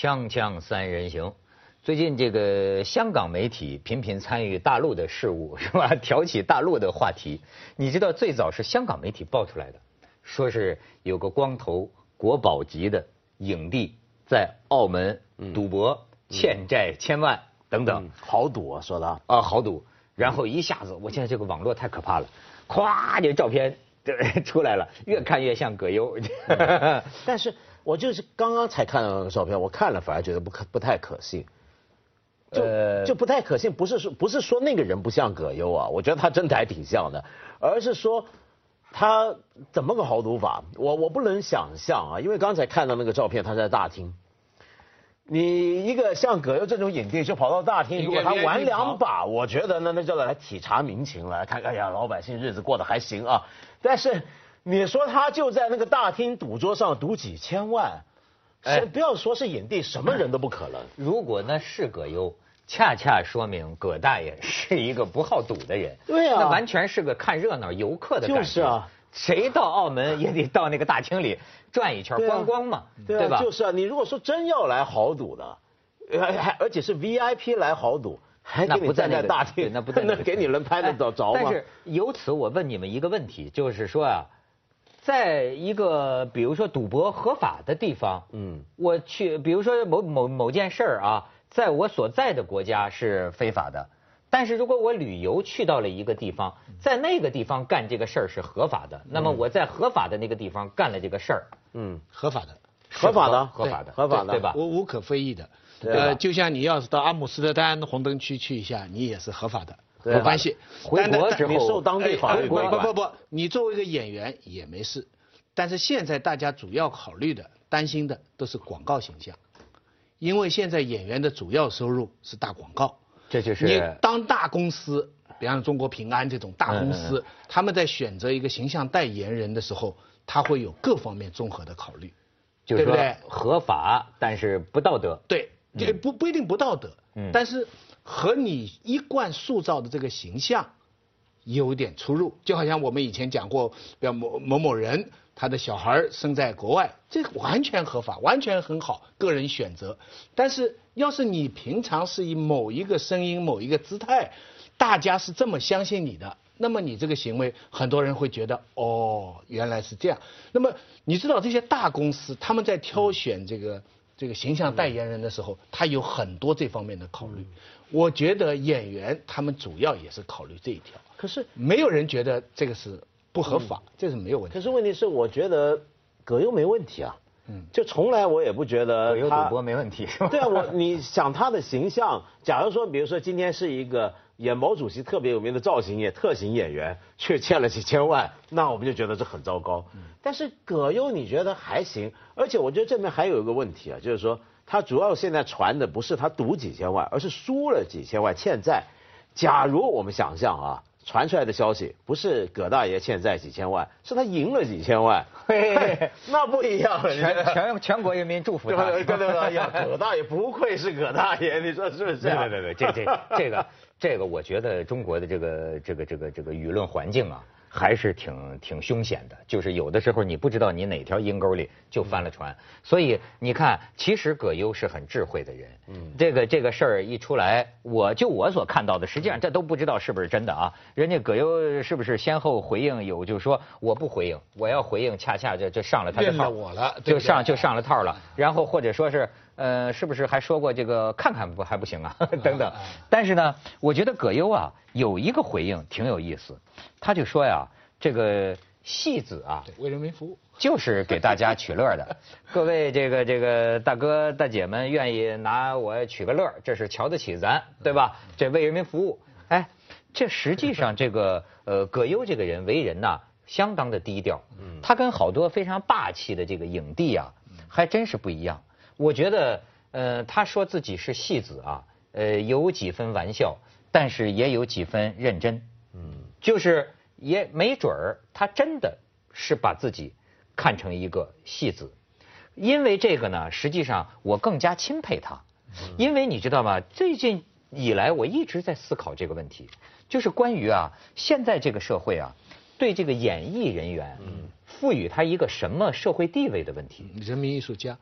锵锵三人行，最近这个香港媒体频频参与大陆的事务，是吧？挑起大陆的话题。你知道最早是香港媒体爆出来的，说是有个光头国宝级的影帝在澳门赌博欠债千万等等，豪赌啊，说的啊豪赌，然后一下子，我现在这个网络太可怕了，咵，这照片出来了，越看越像葛优。但是。我就是刚刚才看到那个照片，我看了反而觉得不可不太可信，就就不太可信。不是说不是说那个人不像葛优啊，我觉得他真的还挺像的，而是说他怎么个豪赌法？我我不能想象啊，因为刚才看到那个照片，他在大厅，你一个像葛优这种影帝就跑到大厅，如果他玩两把，我觉得呢那叫做来体察民情来看，哎呀，老百姓日子过得还行啊，但是。你说他就在那个大厅赌桌上赌几千万，哎，不要说是影帝，什么人都不可能。如果那是葛优，恰恰说明葛大爷是一个不好赌的人。对啊，那完全是个看热闹游客的感觉。就是啊，谁到澳门也得到那个大厅里转一圈观光嘛，对吧？就是啊，你如果说真要来豪赌的，还而且是 VIP 来豪赌，还给你站在大厅，那不在那 给你能拍得着着吗？但是由此我问你们一个问题，就是说啊。在一个比如说赌博合法的地方，嗯，我去，比如说某某某件事儿啊，在我所在的国家是非法的，但是如果我旅游去到了一个地方，在那个地方干这个事儿是合法的，那么我在合法的那个地方干了这个事儿，嗯，合法的，合法的，合法的，合法的，对吧？无无可非议的，呃，就像你要是到阿姆斯特丹红灯区去一下，你也是合法的。没关系，回国之后你受当地法律规管。不不不，你作为一个演员也没事。但是现在大家主要考虑的、担心的都是广告形象，因为现在演员的主要收入是打广告。这就是你当大公司，比方中国平安这种大公司，他们在选择一个形象代言人的时候，他会有各方面综合的考虑，对不对？合法，但是不道德。对，这不不一定不道德，但是。和你一贯塑造的这个形象有点出入，就好像我们以前讲过，比如某某某人，他的小孩生在国外，这完全合法，完全很好，个人选择。但是，要是你平常是以某一个声音、某一个姿态，大家是这么相信你的，那么你这个行为，很多人会觉得，哦，原来是这样。那么，你知道这些大公司他们在挑选这个这个形象代言人的时候，他有很多这方面的考虑。我觉得演员他们主要也是考虑这一条，可是没有人觉得这个是不合法，这是没有问题。可是问题是，我觉得葛优没问题啊，嗯，就从来我也不觉得葛优赌博没问题，对啊，我你想他的形象，假如说，比如说今天是一个演毛主席特别有名的造型演特型演员，却欠了几千万，那我们就觉得这很糟糕。但是葛优你觉得还行，而且我觉得这边还有一个问题啊，就是说。他主要现在传的不是他赌几千万，而是输了几千万欠债。假如我们想象啊，传出来的消息不是葛大爷欠债几千万，是他赢了几千万，嘿嘿 那不一样。全全全国人民祝福他。对对对，呀，葛大爷不愧是葛大爷，你说是不是？对对对对，这这这个这个，我觉得中国的这个这个这个这个舆论环境啊。还是挺挺凶险的，就是有的时候你不知道你哪条阴沟里就翻了船，所以你看，其实葛优是很智慧的人。嗯，这个这个事儿一出来，我就我所看到的，实际上这都不知道是不是真的啊。人家葛优是不是先后回应有，就是说我不回应，我要回应，恰恰就就上了他的套，我了，就上就上了套了。然后或者说是。呃，是不是还说过这个看看不还不行啊？等等，但是呢，我觉得葛优啊有一个回应挺有意思，他就说呀，这个戏子啊，为人民服务，就是给大家取乐的。各位这个这个大哥大姐们愿意拿我取个乐，这是瞧得起咱，对吧？这为人民服务，哎，这实际上这个 呃葛优这个人为人呐相当的低调，他跟好多非常霸气的这个影帝啊还真是不一样。我觉得，呃，他说自己是戏子啊，呃，有几分玩笑，但是也有几分认真。嗯，就是也没准儿，他真的是把自己看成一个戏子。因为这个呢，实际上我更加钦佩他。因为你知道吗？最近以来，我一直在思考这个问题，就是关于啊，现在这个社会啊，对这个演艺人员，赋予他一个什么社会地位的问题。人民艺术家。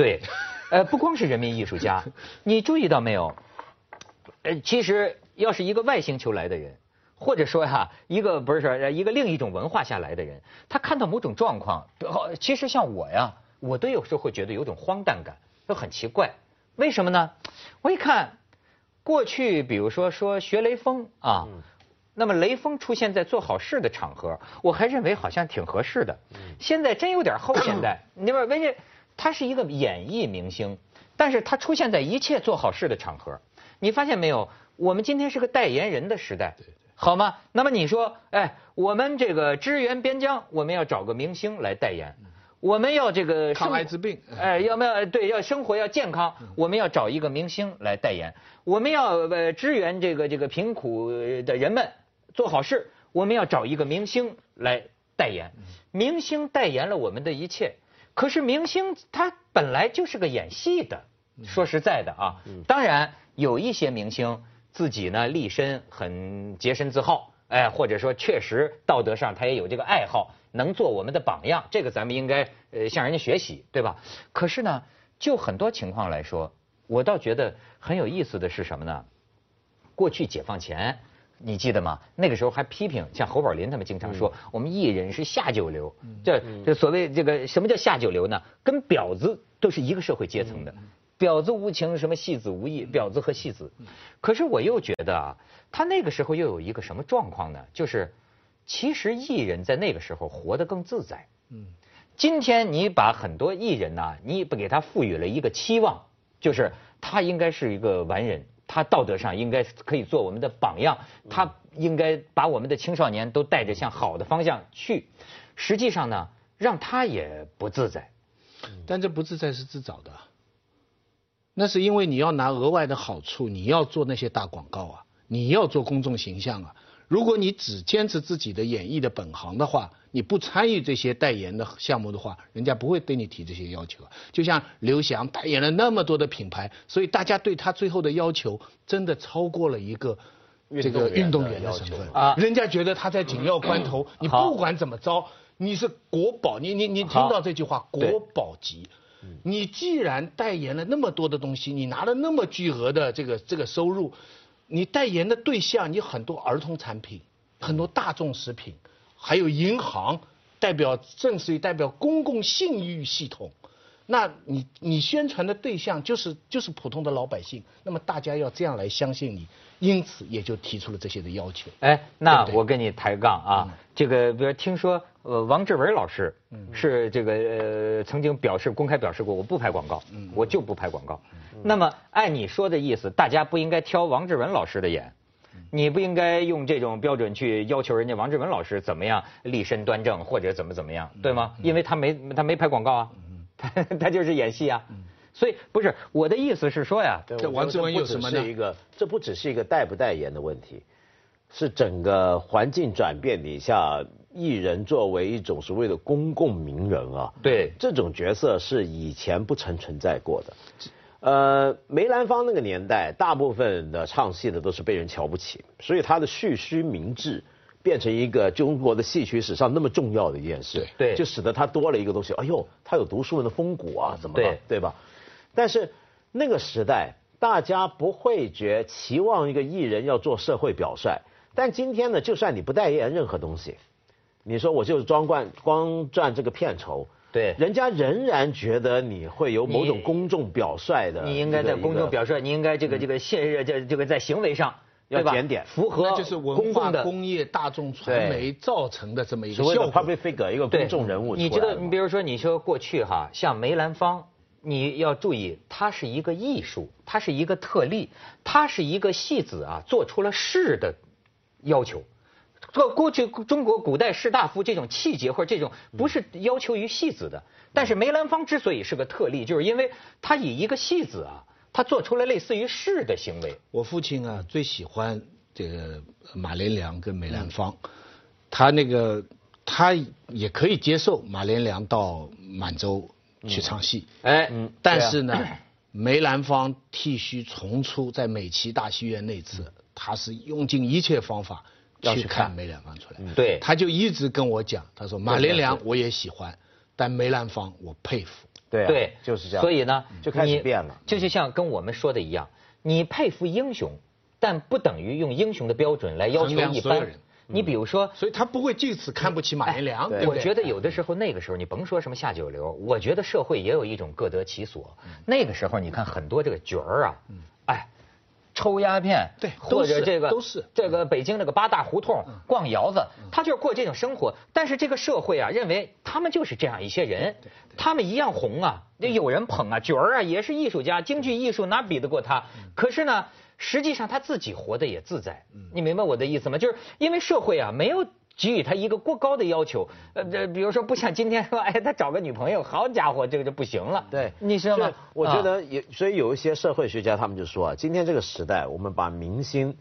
对，呃，不光是人民艺术家，你注意到没有？呃，其实要是一个外星球来的人，或者说哈，一个不是说一个另一种文化下来的人，他看到某种状况，其实像我呀，我都有时候会觉得有种荒诞感，都很奇怪。为什么呢？我一看，过去比如说说学雷锋啊，那么雷锋出现在做好事的场合，我还认为好像挺合适的。现在真有点后现代，你说为什？他是一个演艺明星，但是他出现在一切做好事的场合。你发现没有？我们今天是个代言人的时代，好吗？那么你说，哎，我们这个支援边疆，我们要找个明星来代言；我们要这个抗艾滋病，哎，要不要对要生活要健康，我们要找一个明星来代言；我们要呃支援这个这个贫苦的人们做好事，我们要找一个明星来代言。明星代言了我们的一切，可是明星他本来就是个演戏的。说实在的啊，当然有一些明星自己呢立身很洁身自好，哎，或者说确实道德上他也有这个爱好，能做我们的榜样，这个咱们应该呃向人家学习，对吧？可是呢，就很多情况来说，我倒觉得很有意思的是什么呢？过去解放前，你记得吗？那个时候还批评，像侯宝林他们经常说，我们艺人是下九流，这这所谓这个什么叫下九流呢？跟婊子都是一个社会阶层的。婊子无情，什么戏子无义？婊子和戏子，可是我又觉得啊，他那个时候又有一个什么状况呢？就是，其实艺人在那个时候活得更自在。嗯，今天你把很多艺人呐，你不给他赋予了一个期望，就是他应该是一个完人，他道德上应该可以做我们的榜样，他应该把我们的青少年都带着向好的方向去。实际上呢，让他也不自在。但这不自在是自找的。那是因为你要拿额外的好处，你要做那些大广告啊，你要做公众形象啊。如果你只坚持自己的演艺的本行的话，你不参与这些代言的项目的话，人家不会对你提这些要求。就像刘翔代言了那么多的品牌，所以大家对他最后的要求真的超过了一个这个运动员的身份啊。人家觉得他在紧要关头，你不管怎么着，你是国宝，你你你听到这句话，国宝级。你既然代言了那么多的东西，你拿了那么巨额的这个这个收入，你代言的对象你很多儿童产品，很多大众食品，还有银行，代表正式代表公共信誉系统，那你你宣传的对象就是就是普通的老百姓，那么大家要这样来相信你。因此也就提出了这些的要求。哎，那我跟你抬杠啊，这个比如听说呃王志文老师是这个呃曾经表示公开表示过，我不拍广告，我就不拍广告。那么按你说的意思，大家不应该挑王志文老师的眼，你不应该用这种标准去要求人家王志文老师怎么样立身端正或者怎么怎么样，对吗？因为他没他没拍广告啊，他 他就是演戏啊。所以不是我的意思是说呀，这王志文有什么呢？一个，这不只是一个代不代言的问题，是整个环境转变底下，艺人作为一种所谓的公共名人啊，对，这种角色是以前不曾存在过的。呃，梅兰芳那个年代，大部分的唱戏的都是被人瞧不起，所以他的蓄须明志变成一个中国的戏曲史上那么重要的一件事，对，就使得他多了一个东西。哎呦，他有读书人的风骨啊，怎么了？对吧？但是那个时代，大家不会觉期望一个艺人要做社会表率。但今天呢，就算你不代言任何东西，你说我就是装惯光赚这个片酬，对，人家仍然觉得你会有某种公众表率的。你应该在公众表率，你应该这个这个现这这个在行为上要检点，符合就是文化工业大众传媒造成的这么一个效果。public figure 一个公众人物。你知道，你比如说，你说过去哈，像梅兰芳。你要注意，他是一个艺术，他是一个特例，他是一个戏子啊，做出了士的要求。过过去中国古代士大夫这种气节或者这种不是要求于戏子的，但是梅兰芳之所以是个特例，就是因为他以一个戏子啊，他做出了类似于是的行为。我父亲啊最喜欢这个马连良跟梅兰芳，他那个他也可以接受马连良到满洲。去唱戏，哎，但是呢，梅 兰芳剃须重出在美琪大戏院那次，他是用尽一切方法要去看梅兰芳出来。对，他就一直跟我讲，他说马连良我也喜欢，但梅兰芳我佩服。对对，就是这样。所以呢，就开始变了。就就像跟我们说的一样，你佩服英雄，但不等于用英雄的标准来要求一般人。你比如说，所以他不会就此看不起马连良。我觉得有的时候那个时候，你甭说什么下九流，我觉得社会也有一种各得其所。那个时候，你看很多这个角儿啊，哎，抽鸦片，对，或者这个都是这个北京那个八大胡同逛窑子，他就是过这种生活。但是这个社会啊，认为他们就是这样一些人，他们一样红啊，有人捧啊，角儿啊也是艺术家，京剧艺术哪比得过他？可是呢。实际上他自己活得也自在，你明白我的意思吗？就是因为社会啊没有给予他一个过高的要求，呃，这比如说不像今天说，哎，他找个女朋友，好家伙，这个就不行了。对，你知道吗？我觉得也，所以有一些社会学家他们就说啊，今天这个时代，我们把明星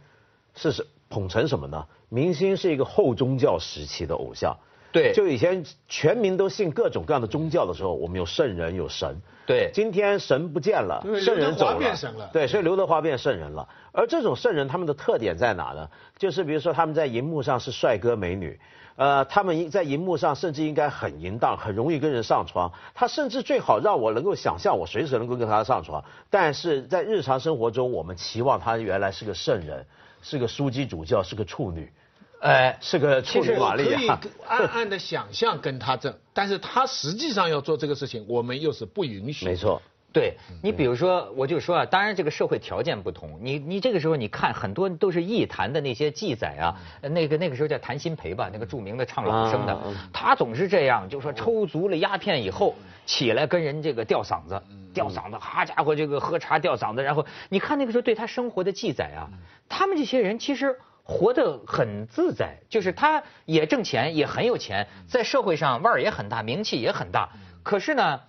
是是捧成什么呢？明星是一个后宗教时期的偶像。对，就以前全民都信各种各样的宗教的时候，我们有圣人有神。对，今天神不见了，圣人走了。对，所以刘德华变圣人了。而这种圣人他们的特点在哪呢？就是比如说他们在荧幕上是帅哥美女，呃，他们在荧幕上甚至应该很淫荡，很容易跟人上床。他甚至最好让我能够想象我随时能够跟他上床。但是在日常生活中，我们期望他原来是个圣人，是个枢机主教，是个处女。哎，是个处女玛丽啊！可以暗暗的想象跟他争，但是他实际上要做这个事情，我们又是不允许。没错，对你比如说，我就说啊，当然这个社会条件不同，你你这个时候你看很多都是艺坛的那些记载啊，那个那个时候叫谭鑫培吧，那个著名的唱老生的，他总是这样，就说抽足了鸦片以后起来跟人这个吊嗓子，吊嗓子，好家伙，这个喝茶吊嗓子，然后你看那个时候对他生活的记载啊，他们这些人其实。活得很自在，就是他也挣钱，也很有钱，在社会上腕儿也很大，名气也很大。可是呢，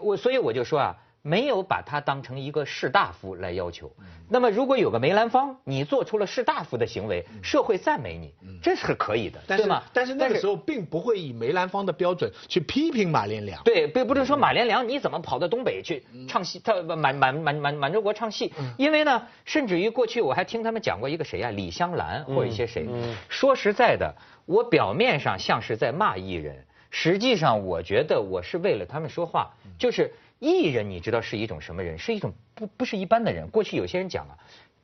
我所以我就说啊。没有把他当成一个士大夫来要求。那么，如果有个梅兰芳，你做出了士大夫的行为，社会赞美你，这是可以的，对吗？但是那个时候并不会以梅兰芳的标准去批评马连良。对，并不是说马连良你怎么跑到东北去唱戏，他满满满满满洲国唱戏。因为呢，甚至于过去我还听他们讲过一个谁啊，李香兰或者一些谁。说实在的，我表面上像是在骂艺人，实际上我觉得我是为了他们说话，就是。艺人，你知道是一种什么人？是一种不不是一般的人。过去有些人讲啊，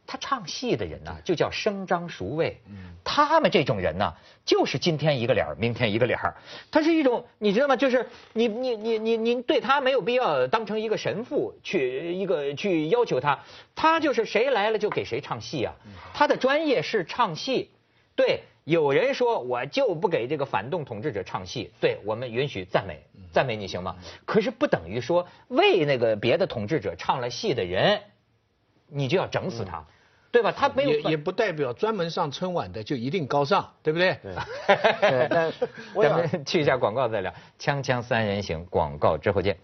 他唱戏的人呢，就叫声张熟味。嗯，他们这种人呢，就是今天一个脸儿，明天一个脸儿。他是一种，你知道吗？就是你你你你你对他没有必要当成一个神父去一个去要求他。他就是谁来了就给谁唱戏啊。他的专业是唱戏，对。有人说我就不给这个反动统治者唱戏，对我们允许赞美赞美你行吗？可是不等于说为那个别的统治者唱了戏的人，你就要整死他，对吧？他没有也也不代表专门上春晚的就一定高尚，对不对？对。但 咱们去一下广告再聊，锵锵三人行广告之后见。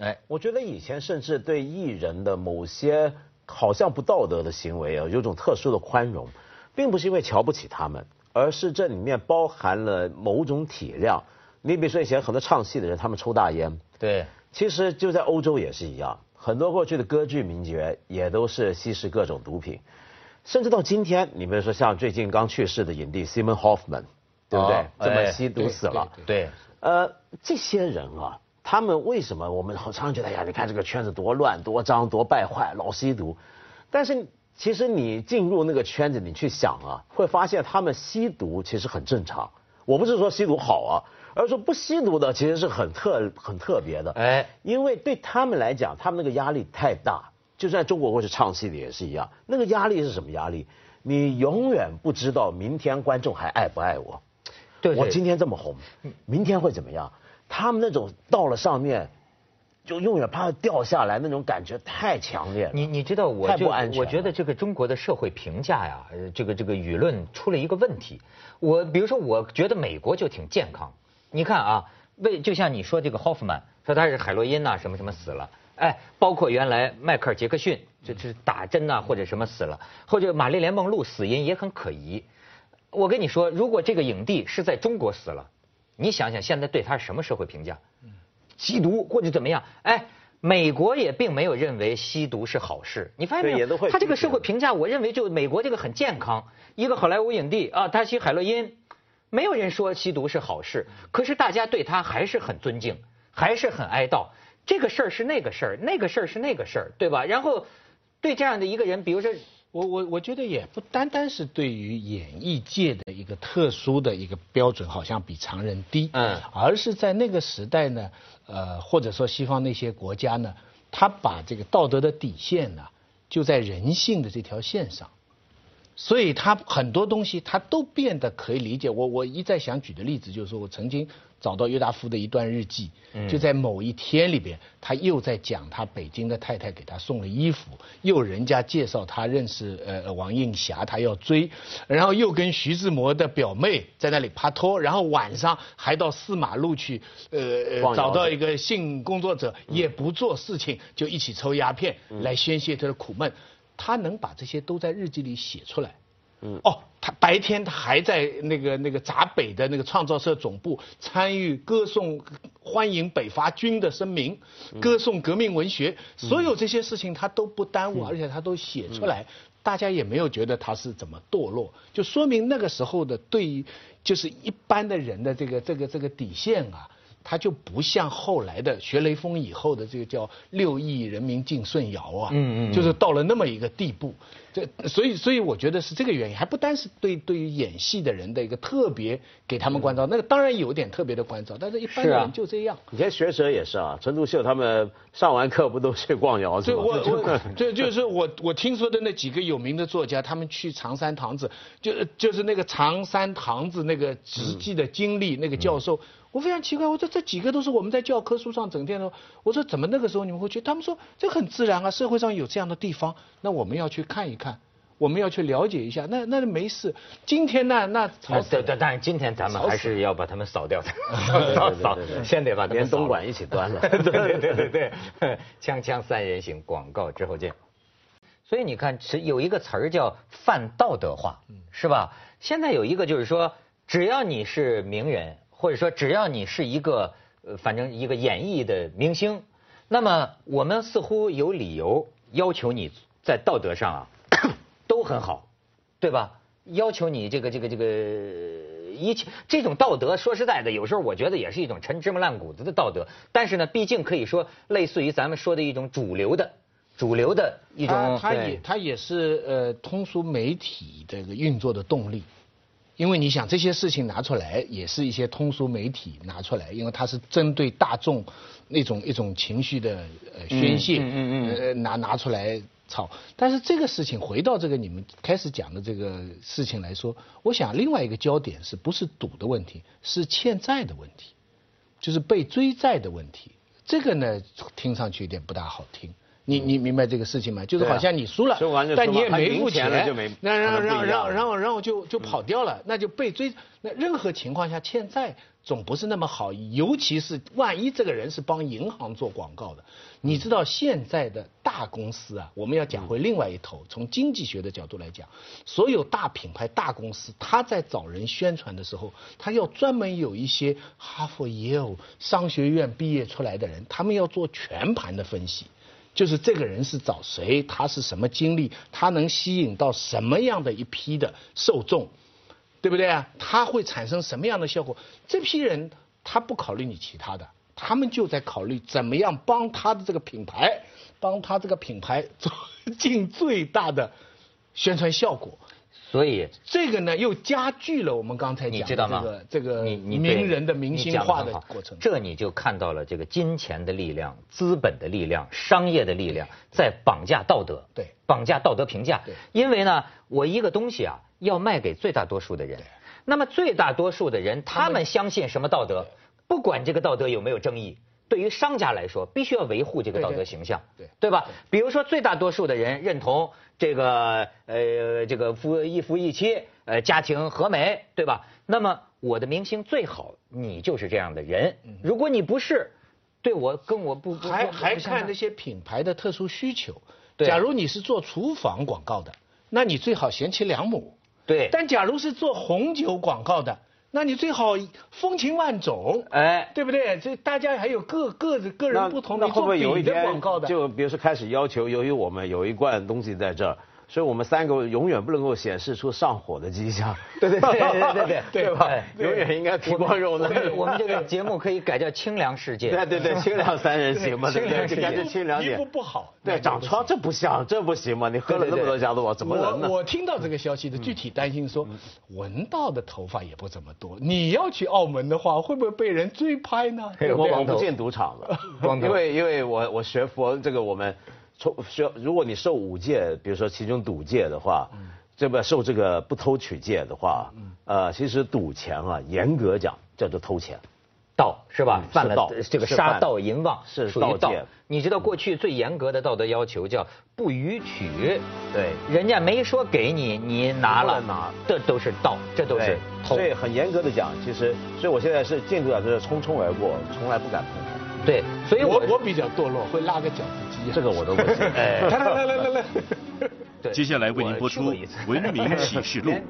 哎，我觉得以前甚至对艺人的某些好像不道德的行为啊，有种特殊的宽容，并不是因为瞧不起他们。而是这里面包含了某种体谅。你比如说以前很多唱戏的人，他们抽大烟。对。其实就在欧洲也是一样，很多过去的歌剧名角也都是吸食各种毒品。甚至到今天，你比如说像最近刚去世的影帝 Simon Hoffman，对不对？这么吸毒死了。对。呃，这些人啊，他们为什么我们常常觉得呀？你看这个圈子多乱、多脏、多败坏，老吸毒。但是。其实你进入那个圈子，你去想啊，会发现他们吸毒其实很正常。我不是说吸毒好啊，而是说不吸毒的其实是很特很特别的。哎，因为对他们来讲，他们那个压力太大。就算中国或是唱戏的也是一样，那个压力是什么压力？你永远不知道明天观众还爱不爱我。对，我今天这么红，明天会怎么样？他们那种到了上面。就永远怕掉下来，那种感觉太强烈了。你你知道，我就我觉得这个中国的社会评价呀，这个这个舆论出了一个问题。我比如说，我觉得美国就挺健康。你看啊，为就像你说这个 Hoffman 说他是海洛因呐什么什么死了，哎，包括原来迈克尔杰克逊这这打针呐或者什么死了，或者玛丽莲梦露死因也很可疑。我跟你说，如果这个影帝是在中国死了，你想想现在对他是什么社会评价？吸毒或者怎么样？哎，美国也并没有认为吸毒是好事。你发现没有？他这个社会评价，我认为就美国这个很健康。一个好莱坞影帝啊，他吸海洛因，没有人说吸毒是好事。可是大家对他还是很尊敬，还是很哀悼。这个事儿是那个事儿，那个事儿是那个事儿，对吧？然后对这样的一个人，比如说。我我我觉得也不单单是对于演艺界的一个特殊的一个标准，好像比常人低，嗯，而是在那个时代呢，呃，或者说西方那些国家呢，他把这个道德的底线呢，就在人性的这条线上，所以他很多东西他都变得可以理解。我我一再想举的例子就是说我曾经。找到郁达夫的一段日记，就在某一天里边，他又在讲他北京的太太给他送了衣服，又人家介绍他认识呃王映霞，他要追，然后又跟徐志摩的表妹在那里拍拖，然后晚上还到四马路去呃找到一个性工作者，也不做事情，就一起抽鸦片来宣泄他的苦闷，他能把这些都在日记里写出来。哦，他白天他还在那个那个闸北的那个创造社总部参与歌颂欢迎北伐军的声明，歌颂革命文学，所有这些事情他都不耽误，而且他都写出来，大家也没有觉得他是怎么堕落，就说明那个时候的对于就是一般的人的这个这个这个底线啊。他就不像后来的学雷锋以后的这个叫六亿人民敬舜尧啊，嗯嗯，就是到了那么一个地步，这所以所以我觉得是这个原因，还不单是对对于演戏的人的一个特别给他们关照，那个当然有点特别的关照，但是一般人就这样。以前学者也是啊，陈独秀他们上完课不都去逛窑子吗？我我 这就是我我听说的那几个有名的作家，他们去长山堂子，就就是那个长山堂子那个直系的经历，那个教授。我非常奇怪，我说这几个都是我们在教科书上整天的，我说怎么那个时候你们会去？他们说这很自然啊，社会上有这样的地方，那我们要去看一看，我们要去了解一下，那那没事。今天呢，那对对，但是今天咱们还是要把他们扫掉的，扫扫，先得把连东莞一起端了。对对对对对，锵锵三人行，广告之后见。所以你看，是有一个词儿叫泛道德化，是吧？现在有一个就是说，只要你是名人。或者说，只要你是一个呃，反正一个演艺的明星，那么我们似乎有理由要求你在道德上啊都很好，对吧？要求你这个这个这个一切这种道德，说实在的，有时候我觉得也是一种陈芝麻烂谷子的道德。但是呢，毕竟可以说类似于咱们说的一种主流的、主流的一种。它也它也是呃通俗媒体这个运作的动力。因为你想这些事情拿出来，也是一些通俗媒体拿出来，因为它是针对大众那种一种情绪的呃宣泄，嗯嗯呃拿拿出来操。但是这个事情回到这个你们开始讲的这个事情来说，我想另外一个焦点是不是赌的问题，是欠债的问题，就是被追债的问题。这个呢，听上去有点不大好听。你你明白这个事情吗？就是好像你输了，但你也没付钱，那然后然后然后就就跑掉了，那就被追。那任何情况下欠债总不是那么好，尤其是万一这个人是帮银行做广告的。你知道现在的大公司啊，我们要讲回另外一头，从经济学的角度来讲，所有大品牌、大公司，他在找人宣传的时候，他要专门有一些哈佛、耶鲁商学院毕业出来的人，他们要做全盘的分析。就是这个人是找谁，他是什么经历，他能吸引到什么样的一批的受众，对不对啊？他会产生什么样的效果？这批人他不考虑你其他的，他们就在考虑怎么样帮他的这个品牌，帮他这个品牌做 尽最大的宣传效果。所以这个呢，又加剧了我们刚才讲的这个这个名人的明星化的过程。这你就看到了这个金钱的力量、资本的力量、商业的力量在绑架道德，对，绑架道德评价。对，因为呢，我一个东西啊，要卖给最大多数的人，那么最大多数的人，他们相信什么道德？不管这个道德有没有争议。对于商家来说，必须要维护这个道德形象，对对吧？比如说，最大多数的人认同这个呃这个夫一夫一妻，呃家庭和美，对吧？那么我的明星最好你就是这样的人，如果你不是，对我跟我不还还看那些品牌的特殊需求。假如你是做厨房广告的，那你最好贤妻良母。对。但假如是做红酒广告的。那你最好风情万种，哎，对不对？这大家还有各各个人不同的会不会有一天就比如说开始要求，由于我们有一罐东西在这儿，所以我们三个永远不能够显示出上火的迹象。对对对对对对 对吧？永远应该皮光肉嫩。我们这个节目可以改叫清凉世界。对对对，清凉三人行嘛，对不对？感觉清凉点。皮肤不好，对，长疮这不像，这不行嘛？你喝了那么多加多宝，怎么能呢？我听到这个消息的具体担心说，文道的头发也不怎么多，你要去澳门的话，会不会被人追拍呢？我我不进赌场了，因为因为我我学佛这个我们。抽需要，如果你受五戒，比如说其中赌戒的话，嗯这不受这个不偷取戒的话，呃，其实赌钱啊，严格讲叫做偷钱，盗是吧？犯了这个杀盗淫妄是属于盗。你知道过去最严格的道德要求叫不予取，对，人家没说给你，你拿了拿，这都是盗，这都是偷。所以很严格的讲，其实，所以我现在是进度啊就是匆匆而过，从来不敢碰。对，所以我我比较堕落，会拉个饺子机，这个我都不行。来来来来来，接下来为您播出《文明启示录》。